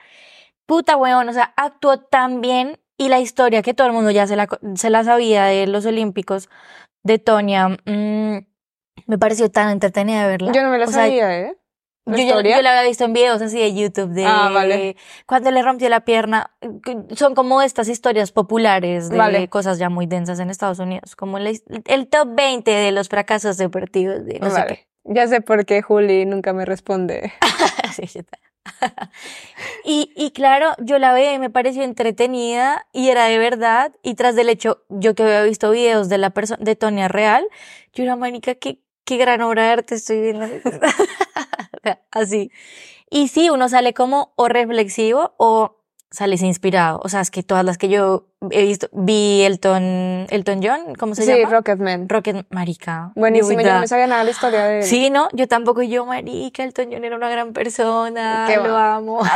Puta huevón, o sea, actuó tan bien y la historia que todo el mundo ya se la, se la sabía de los Olímpicos de Tonia, mm, me pareció tan entretenida de verla. Yo no me la O sea, sabía, ¿eh? ¿La yo, historia? yo la había visto en videos así de YouTube de Ah, vale. cuando le rompió la pierna. Son como estas historias populares de Vale. cosas ya muy densas en Estados Unidos, como his- el top 20 de los fracasos deportivos de no sé Vale. Ya sé por qué Juli nunca me responde. qué. Sí. y, y claro, yo la veía y me pareció entretenida y era de verdad. Y tras del hecho, yo que había visto videos de la persona de Tonia Real, yo era manica, qué, qué gran obra de arte estoy viendo. Así. Y sí, uno sale como o reflexivo o sales inspirado. O sea, es que todas las que yo he visto, vi Elton, Elton John, ¿cómo se Sí, llama? Rocketman. Rocket Marica. Buenísimo, yo no me sabía nada la historia de él. Sí, ¿no? Yo tampoco, yo, marica, Elton John era una gran persona, Qué lo va. amo.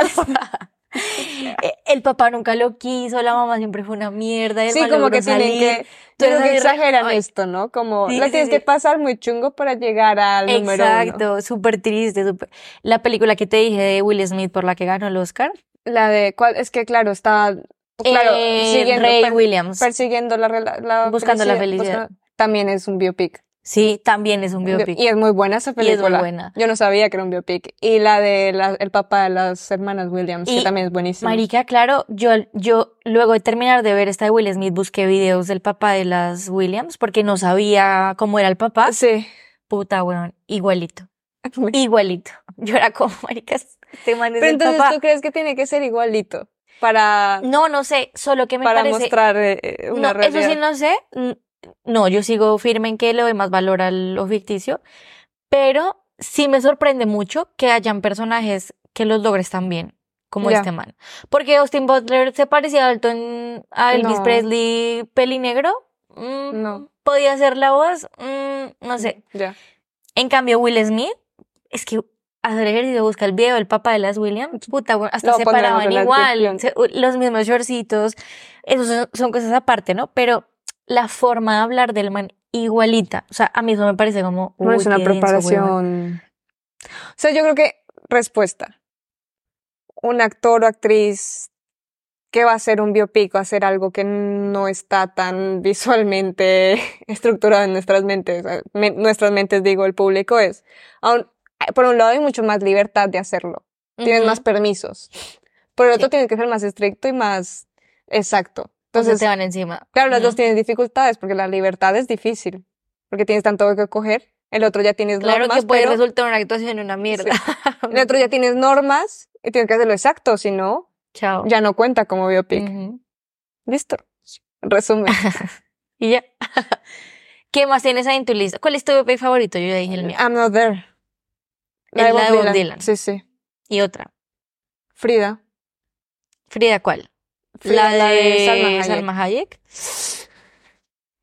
Eh, el papá nunca lo quiso, la mamá siempre fue una mierda, el Sí, como que tienen salir. que, eres que exageran ay, esto, ¿no? Como Sí, la sí, tienes sí. que pasar muy chungo para llegar al número uno. Exacto, súper triste. súper- La película que te dije de Will Smith por la que ganó el Oscar. La de cuál es que claro, está claro, Eh, siguiendo, Ray per- Williams. persiguiendo la, la Buscando la felicidad. buscando- también es un biopic. Sí, también es un biopic. Y es muy buena esa Y es muy película. buena. Yo no sabía que era un biopic. Y la de la- el papá de las hermanas Williams, Y, que también es buenísima. Marica, claro, yo, yo luego de terminar de ver esta de Will Smith busqué videos del papá de las Williams porque no sabía cómo era el papá. Sí. Puta, weón, igualito. Igualito. Yo era como, maricas, este man es Pero entonces papá. tú crees que tiene que ser igualito para, No, no sé, solo que me para parece... mostrar eh, una no, eso realidad. sí no sé. No, yo sigo firme en que le doy más valor a lo ficticio, pero sí me sorprende mucho que hayan personajes que los logres tan bien como Ya. este man. Porque Austin Butler se parecía a Elton, a Elvis No. Presley pelinegro. Mm, No. Podía ser la voz, Mm, no sé. Ya. En cambio, Will Smith, es que hacer ejercicio, busca el video del papá de las Williams, puta, bueno, hasta se paraban igual, se- los mismos shortcitos, eso son, son cosas aparte, ¿no? Pero la forma de hablar del man igualita, o sea, a mí eso me parece como, No es una denso, preparación. O sea, yo creo que, respuesta. Un actor o actriz que va a hacer un biopic o hacer algo que no está tan visualmente estructurado en nuestras mentes, o sea, me- nuestras mentes digo, el público es, aun- por un lado hay mucho más libertad de hacerlo, tienes más permisos, por el otro Sí. tienes que ser más estricto y más, Exacto. Entonces Entonces, te van encima. claro, las Ujú. dos tienen dificultades porque la libertad es difícil. Porque tienes tanto que coger. El otro ya tienes Claro normas, que puede pero resultar una actuación una mierda. el otro ya tienes normas y tienes que hacerlo exacto. Si no, Chao. ya no cuenta como biopic. Ujú. Listo. Resumen. Y ya. ¿Qué más tienes ahí en tu lista? ¿Cuál es tu biopic favorito? Yo ya dije el mío. I'm not there. El la de Bob Dylan. Sí, sí. Y otra. Frida. Frida, ¿cuál? Frida, la de, Salma Hayek. Salma Hayek.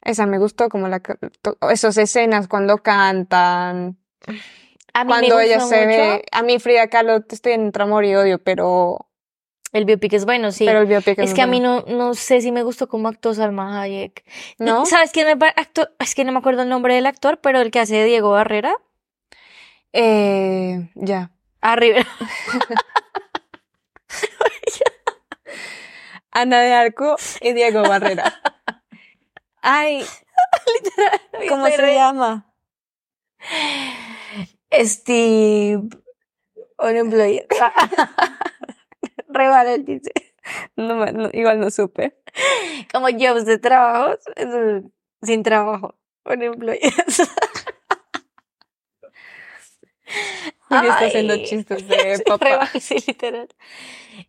Esa me gustó, como la, esas escenas cuando cantan, A mí cuando me ella se mucho. ve. A mí Frida Kahlo estoy entre amor y odio, pero, El biopic es bueno, sí. pero el biopic es muy que a mí bueno. no, no sé si me gustó cómo actuó Salma Hayek. ¿No? ¿Sabes quién me acto- Es que no me acuerdo el nombre del actor, pero el que hace Diego Barrera. Eh, ya. Arriba. Ana de Arco y Diego Barrera. Ay, ¿cómo se llama? Steve. Unemployed. Rebala dice. No, no, igual no supe. Como jobs de trabajo. Sin trabajo. Unemployed. Porque está haciendo chistes de papá. Sí, literal.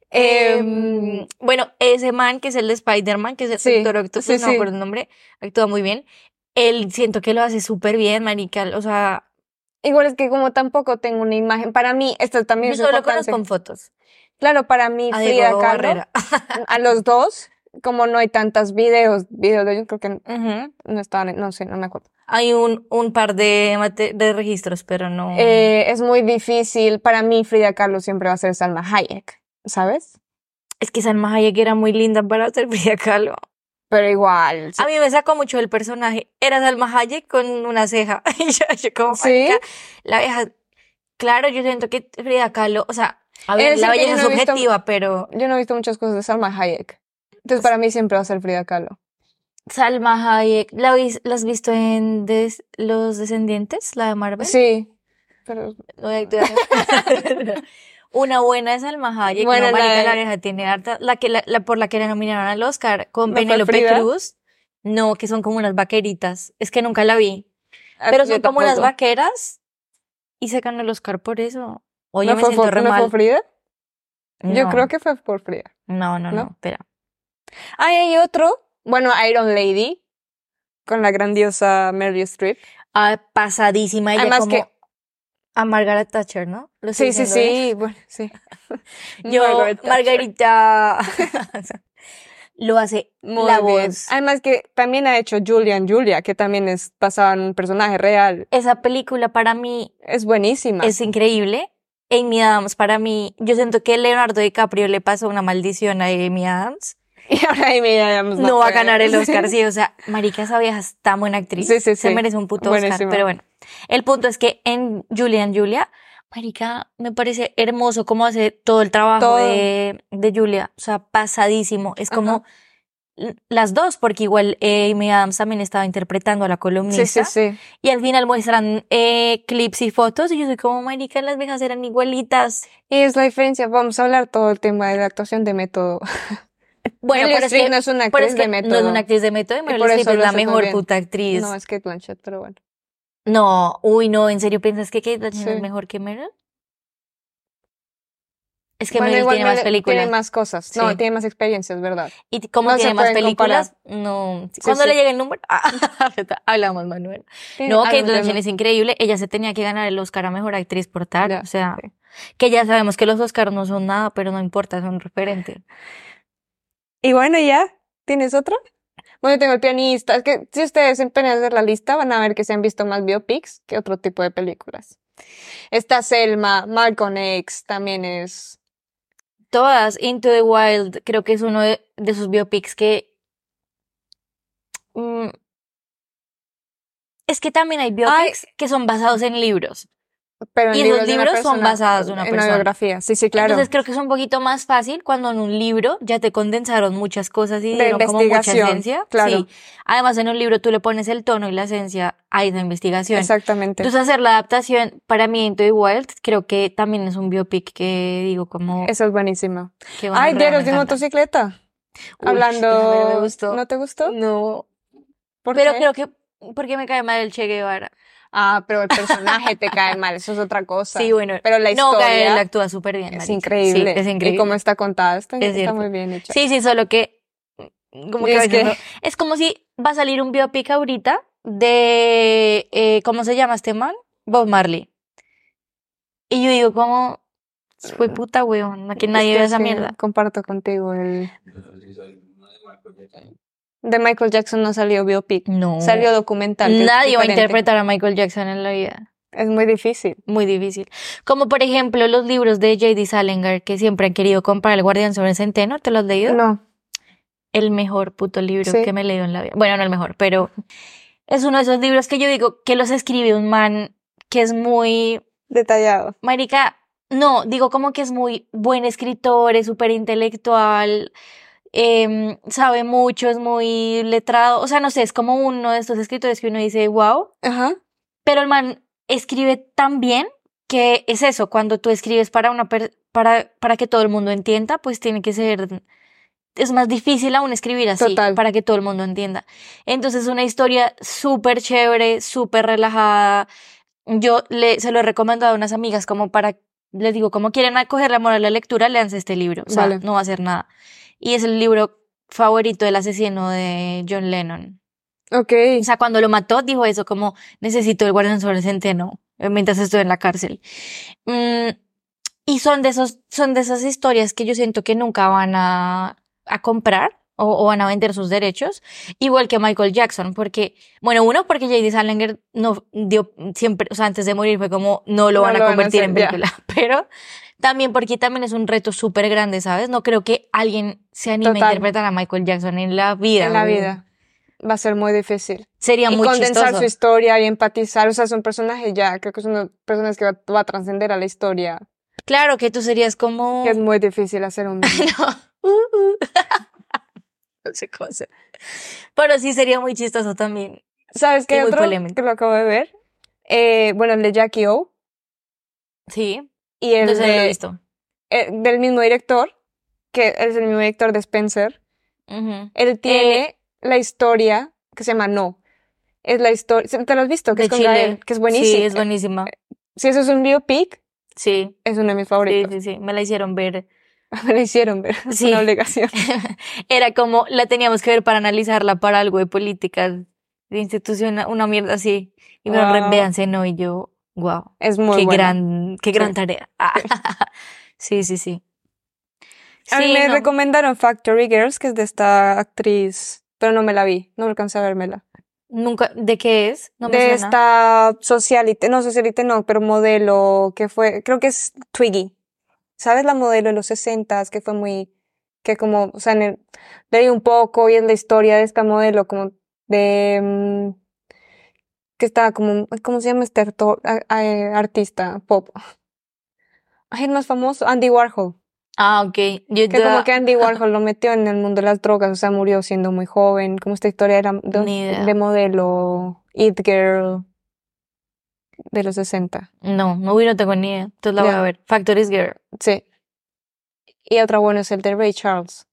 Em, bueno, ese man que es el de Spider-Man, que es el Sí, doctor Octopus, sí, no me sí. acuerdo el nombre, actúa muy bien. Él siento que lo hace súper bien, marica. O sea, Igual es que como tampoco tengo una imagen, para mí esto también yo es solo importante. conozco en fotos. Claro, para mí A Frida Kahlo, a los dos, como no hay tantos videos, videos de ellos creo que no estaban, no sé, no me acuerdo. Hay un, un par de, de registros, pero no. Eh, es muy difícil, para mí Frida Kahlo siempre va a ser Salma Hayek, ¿sabes? Es que Salma Hayek era muy linda para ser Frida Kahlo. Pero igual, A mí me sacó mucho el personaje. Era Salma Hayek con una ceja. Y yo, yo como, ¿Sí? la vieja. Claro, yo siento que Frida Kahlo, o sea, a ver, Es la belleza es visto- subjetiva, pero yo no he visto muchas cosas de Salma Hayek. Entonces para mí siempre va a ser Frida Kahlo. Salma Hayek, ¿la, has visto en Des- Los Descendientes, la de Marvel? Sí, pero Una buena de Salma Hayek. Buena no, la de- la tiene harta. La, que, la, la por la que la nominaron al Oscar con ¿No Penélope? Cruz. No, que son como unas vaqueritas. Es que nunca la vi. ah, Pero son como unas vaqueras y se ganó el Oscar por eso. Oye, ¿No me fue, siento por- re no fue. Frida? Yo creo que fue por Frida. No, no, no, ¿no? espera. Ay, hay otro. Bueno, Iron Lady, con la grandiosa Meryl Streep. Ah, pasadísima ella Además como que- a Margaret Thatcher, ¿no? Lo Sí, sí, bien. sí, bueno, sí. Yo, Margaret. Margarita, lo hace Muy la bien. voz. Además que también ha hecho Julian Julia, que también es basada en un personaje real. Esa película para mí Es buenísima. es increíble. Amy Adams para mí, yo siento que Leonardo DiCaprio le pasó una maldición a Amy Adams. Y ahora Amy Adams No va a ganar el Oscar, sí, o sea, marica, esa vieja es tan buena actriz. Sí, sí, Se sí. merece un puto Oscar, pero bueno. El punto es que en Julian Julia, marica, me parece hermoso cómo hace todo el trabajo Todo. de, de Julia, o sea, pasadísimo. Es como las dos, porque igual eh, Amy Adams también estaba interpretando a la columnista. Sí, sí, sí. Y al final muestran eh, clips y fotos y yo soy como, marica, las viejas eran igualitas. Y es la diferencia. Vamos a hablar todo el tema de la actuación de método. Bueno, Meryl pero es Streep que, no es una actriz es que de método. no es una actriz de método y Meryl Streep es la mejor bien. puta actriz. No, es Kate Blanchett, pero bueno. No, uy, no, ¿en serio piensas que Kate Blanchett Sí. es mejor que Meryl? Es que Bueno, Meryl tiene más Meryl películas. Tiene más cosas. No, Sí. tiene más experiencias, ¿verdad? ¿Y cómo no tiene más películas? No. Sí, ¿Cuándo sí. le llegue el número? Ah, hablamos, Manuel. No, Kate Blanchett es increíble. Ella se tenía que ganar el Oscar a Mejor Actriz por Tar. Ya, o sea, que ya sabemos que los Oscars no son nada, pero no importa, son referentes. Y bueno, ya. ¿Tienes otro? Bueno, tengo el pianista. Es que si ustedes empiezan a hacer la lista, van a ver que se han visto más biopics que otro tipo de películas. Está Selma, Malcolm X, también es. Todas, Into the Wild, creo que es uno de, de sus biopics que... mm, es que también hay biopics que son basados en libros. Pero en Y esos libros son basados en una en persona. biografía. Sí, sí, claro. Entonces creo que es un poquito más fácil cuando en un libro ya te condensaron muchas cosas y dieron como mucha esencia. claro. Sí. Además en un libro tú le pones el tono y la esencia a esa investigación. Exactamente. Entonces hacer la adaptación para mí Into the Wild creo que también es un biopic que digo como Eso es buenísimo. que Ay, me de motocicleta. Uy, Hablando. me gustó. ¿No te gustó? No. ¿Por Pero qué? creo que porque me cae mal el Che Guevara. Ah, pero el personaje te cae mal, eso es otra cosa. Sí, bueno. Pero la No, historia Gael actúa súper bien. es increíble. Sí, es increíble. Y cómo está contada, está, Es está muy bien hecha. Sí, sí, solo que como a es veces que- no- es como si va a salir un biopic ahorita de eh, ¿cómo se llama este man? Bob Marley. Y yo digo, ¿cómo fue puta, weón? A que nadie Es que ve esa sí, mierda. Comparto contigo el de Michael Jackson no salió biopic, No. salió documental. Nadie va a interpretar a Michael Jackson en la vida. Es muy difícil. Muy difícil. Como por ejemplo los libros de J.D. Salinger que siempre han querido comprar El Guardián sobre el Centeno. ¿Te los has leído? No, El mejor puto libro Sí. que me he leído en la vida. Bueno, no el mejor, pero es uno de esos libros que yo digo que los escribe un man que es muy detallado. Marica, no, digo como que es muy buen escritor, es súper intelectual, em, sabe mucho, es muy letrado, o sea, no sé, es como uno de estos escritores que uno dice, wow, Ajá. pero el man escribe tan bien que es eso, cuando tú escribes para una per- para, para que todo el mundo entienda, pues tiene que ser, es más difícil aún escribir así, Total. para que todo el mundo entienda. Entonces, es una historia súper chévere, súper relajada. Yo le, se lo he recomendado a unas amigas como para, les digo, como quieren acoger la moral de la lectura, léanse este libro, o sea, Vale. no va a hacer nada. Y es el libro favorito del asesino de John Lennon. Ok. O sea, cuando lo mató, dijo eso como, necesito el guardián sobre el centeno, mientras estoy en la cárcel. Mm, y son de esos, son de esas historias que yo siento que nunca van a, a comprar o, o van a vender sus derechos, igual que Michael Jackson, porque, bueno, uno, porque J.D. Salinger no dio siempre, o sea, antes de morir fue como, no lo No van lo a van a convertir hacer, en película, pero también porque también es un reto súper grande, ¿sabes? No creo que alguien se anime a Total. interpretar a Michael Jackson en la vida. En la vida. Va a ser muy difícil. Sería y muy condensar chistoso. su historia y empatizar. O sea, es un personaje ya. Creo que es una persona que va, va a trascender a la historia. Claro que tú serías como... Es muy difícil hacer un. No. Uh, uh. No sé cómo hacer. Pero sí sería muy chistoso también. ¿Sabes qué otro que lo acabo de ver? Eh, bueno, el de Jackie O. Sí, Y el entonces no lo he de, visto. eh, del mismo director, que es el mismo director de Spencer. Ujú. Él tiene la historia que se llama No. Es la historia. ¿Te lo has visto? Que De es con Chile. Gael, que es buenísimo. Sí, es buenísima. Si eso es un biopic, Sí, es uno de mis sí, favoritos. sí, sí. Me la hicieron ver. Me lo hicieron ver. Es Sí. una obligación. Era como, la teníamos que ver para analizarla para algo de política, de institución, una mierda así. Y me Wow. véanse, no, y yo, wow. Es muy qué gran, qué gran Sí. tarea. Ah. Sí, sí, sí. A mí Sí, me no. recomendaron Factory Girls, que es de esta actriz, pero no me la vi, no alcancé a vérmela. Nunca, ¿de qué es? No me de suena. esta socialite, no socialite no, pero modelo que fue, creo que es Twiggy. ¿Sabes la modelo de los 60 que fue muy, que como, o sea, en el- leí un poco y es la historia de esta modelo como de, mm, que estaba como, ¿cómo se llama este a- a- artista pop? Ay, el más famoso, Andy Warhol. Ah, ok. Yo Que como que Andy Warhol lo metió en el mundo de las drogas, o sea, murió siendo muy joven, como esta historia era de, de modelo, It Girl, de los 60. No, no, no tengo ni idea. Entonces la voy Ya. a ver. Factory's Girl. Sí. Y otra bueno es el de Ray Charles.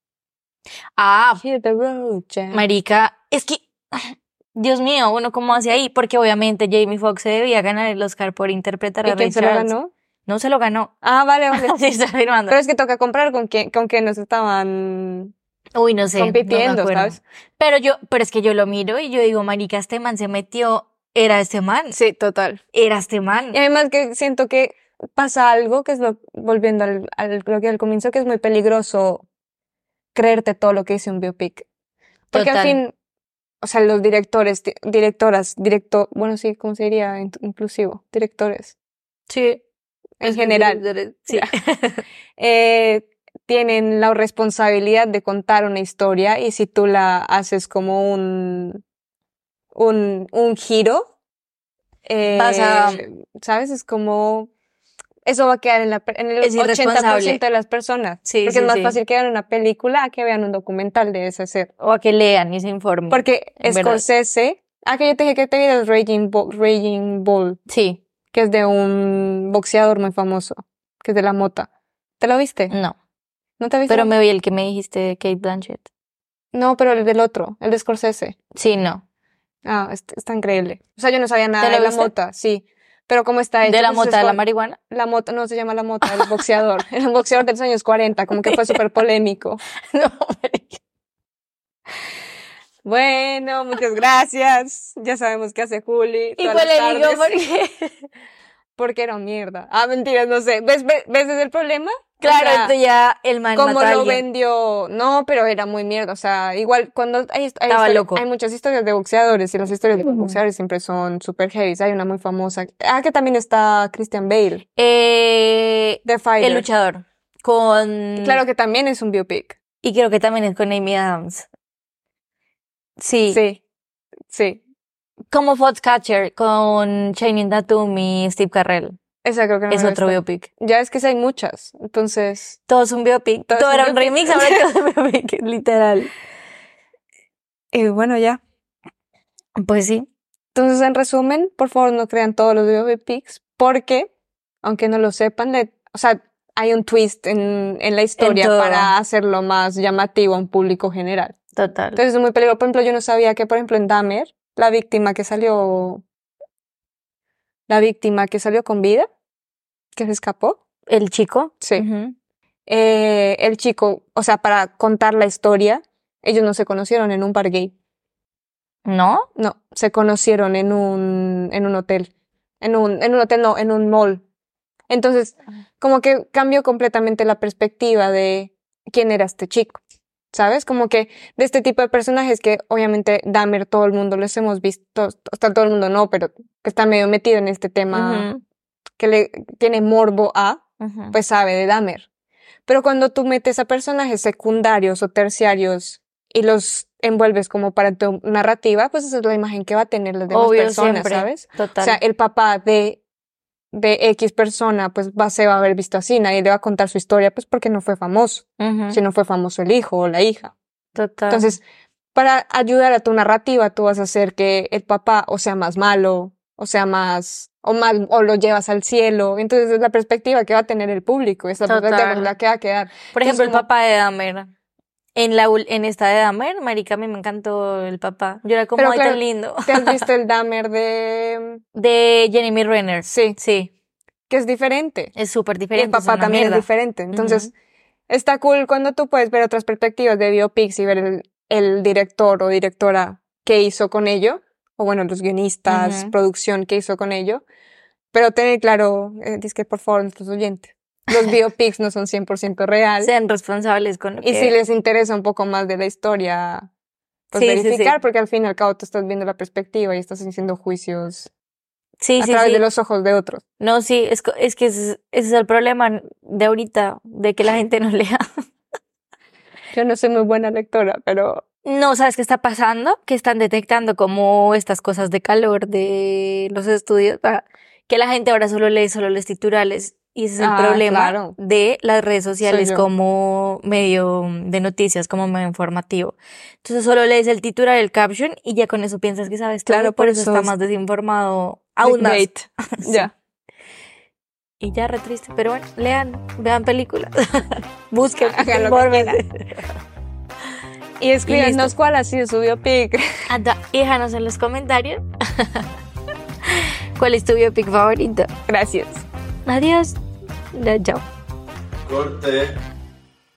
Ah, the road, Jack. marica, es que, Dios mío, uno cómo hace ahí, porque obviamente Jamie Foxx se debía ganar el Oscar por interpretar ¿Y a Ray quién se lo Charles. ganó? No se lo ganó. Ah, vale, vale. Sí, está firmando. Pero es que toca comprar con quién, con quién nos estaban Uy, no sé. no compitiendo, acuerdo. ¿sabes? Pero yo, pero es que yo lo miro y yo digo, marica, este man se metió, era este man, Sí, total. era este man. Y además que siento que pasa algo, que es lo, volviendo al, al, lo que al comienzo, que es muy peligroso creerte todo lo que dice un biopic. Porque al fin, o sea, los directores, di- directoras, directo, bueno, sí, ¿cómo se diría? In- Inclusivo, directores, Sí. en general, Sí. eh, tienen la responsabilidad de contar una historia y si tú la haces como un, un, un giro, eh, Vas a- ¿sabes? Es como, eso va a quedar en, la, en el Es irresponsable. 80% de las personas. Sí, porque sí, es más sí. fácil que vean una película a que vean un documental de ese ser. O a que lean y se informen. Porque. Scorsese, ah, que yo te dije que te vi el Raging, Bull- Raging Bull, Sí, que es de un boxeador muy famoso, que es de la mota. ¿Te lo viste? no. ¿No te viste? Pero me vi el que me dijiste de Kate Blanchett. No, pero el del otro, el de Scorsese. Sí, no. Ah, es- está increíble. O sea, yo no sabía nada ¿Te lo de la viste? mota, sí. Pero cómo está hecho. De la pues, es mota de la marihuana. La mota, no se llama la mota, el boxeador. el boxeador de los años 40, como que fue súper polémico. No, Bueno, muchas gracias. Ya sabemos qué hace Juli. y las polémico tardes. porque... Porque era un mierda. Ah, mentiras, no sé. ¿Ves, ves, ves el problema? O Claro, sea, esto ya el man mató a lo alguien. vendió. No, pero era muy mierda. O sea, igual cuando hay, hay, Estaba historia- loco. hay muchas historias de boxeadores y las historias de boxeadores siempre son super heavy. Hay una muy famosa. Ah, que también está Christian Bale, Eh, The Fighter. el luchador. Con... Claro que también es un biopic. Y creo que también es con Amy Adams. Sí. Sí. Sí. Como Foxcatcher con Channing Tatum y Steve Carell. Esa creo que no es me otro gusta. biopic. Ya es que hay muchas. Entonces, Todo es un biopic. Todo Todo, un era un remix, ahora todo es un biopic, literal. y bueno, ya. Pues sí. Entonces, en resumen, por favor no crean todos los biopics porque, aunque no lo sepan, le- o sea, hay un twist en, en la historia para hacerlo más llamativo a un público general. Total. Entonces es muy peligroso. Por ejemplo, yo no sabía que, por ejemplo, en Dahmer, la víctima que salió, la víctima que salió con vida, que se escapó, El chico. sí. Eh, el chico, o sea, para contar la historia, ellos no se conocieron en un bar gay. ¿No? No, se conocieron en un, en un hotel. En un, en un hotel, no, en un mall. Entonces, como que cambió completamente la perspectiva de quién era este chico. ¿Sabes? Como que de este tipo de personajes que obviamente Dahmer todo el mundo los hemos visto, hasta todo el mundo no, pero que está medio metido en este tema, que le tiene morbo a, pues sabe de Dahmer. Pero cuando tú metes a personajes secundarios o terciarios y los envuelves como para tu narrativa, pues esa es la imagen que va a tener las demás Obvio, personas, siempre. ¿sabes? Total. O sea, el papá de, de X persona, pues va, se va a haber visto así, nadie le va a contar su historia, pues porque no fue famoso, si no fue famoso el hijo o la hija. Total. Entonces, para ayudar a tu narrativa, tú vas a hacer que el papá o sea más malo, o sea más, o más, o lo llevas al cielo. Entonces, es la perspectiva que va a tener el público, es la Total. perspectiva la que va a quedar. Por entonces, ejemplo, el papá de Dahmer. En, la, en esta de Dahmer, marica, a mí me encantó el papá. Yo era como, Pero ay, claro, tan lindo. ¿Te has visto el Dahmer de...? De Jeremy Renner. Sí, Sí. que es diferente. Es súper Y diferente. el papá también mierda. es diferente. Entonces, está cool cuando tú puedes ver otras perspectivas de biopics y ver el, el director o directora que hizo con ello, o bueno, los guionistas, producción que hizo con ello. Pero tener claro, eh, dice que por favor, nuestros oyentes, los biopics no son 100% real. Sean responsables con lo y que... si les interesa un poco más de la historia, pues Sí, sí, sí. verificar, porque al fin y al cabo tú estás viendo la perspectiva y estás haciendo juicios a través de los ojos de otros. No, sí, es, es que ese, ese es el problema de ahorita, de que la gente no lea. Yo no soy muy buena lectora, pero No, ¿sabes qué está pasando? Que están detectando como estas cosas de calor de los estudios, ah, que la gente ahora solo lee, solo los titulares. Y ese es el Ah, problema claro. de las redes sociales como medio de noticias, como medio informativo. Entonces solo lees el titular, el caption y ya con eso piensas que sabes todo, Claro, por por eso está es más desinformado aún más. Sí. Ya. Y ya re triste, pero bueno, lean, vean películas, busquen, Hagan lo que. Y escríbanos cuál ha sido su biopic. Anda, y déjanos en los comentarios cuál es tu biopic favorito. Gracias. Adiós. Chao. Corte.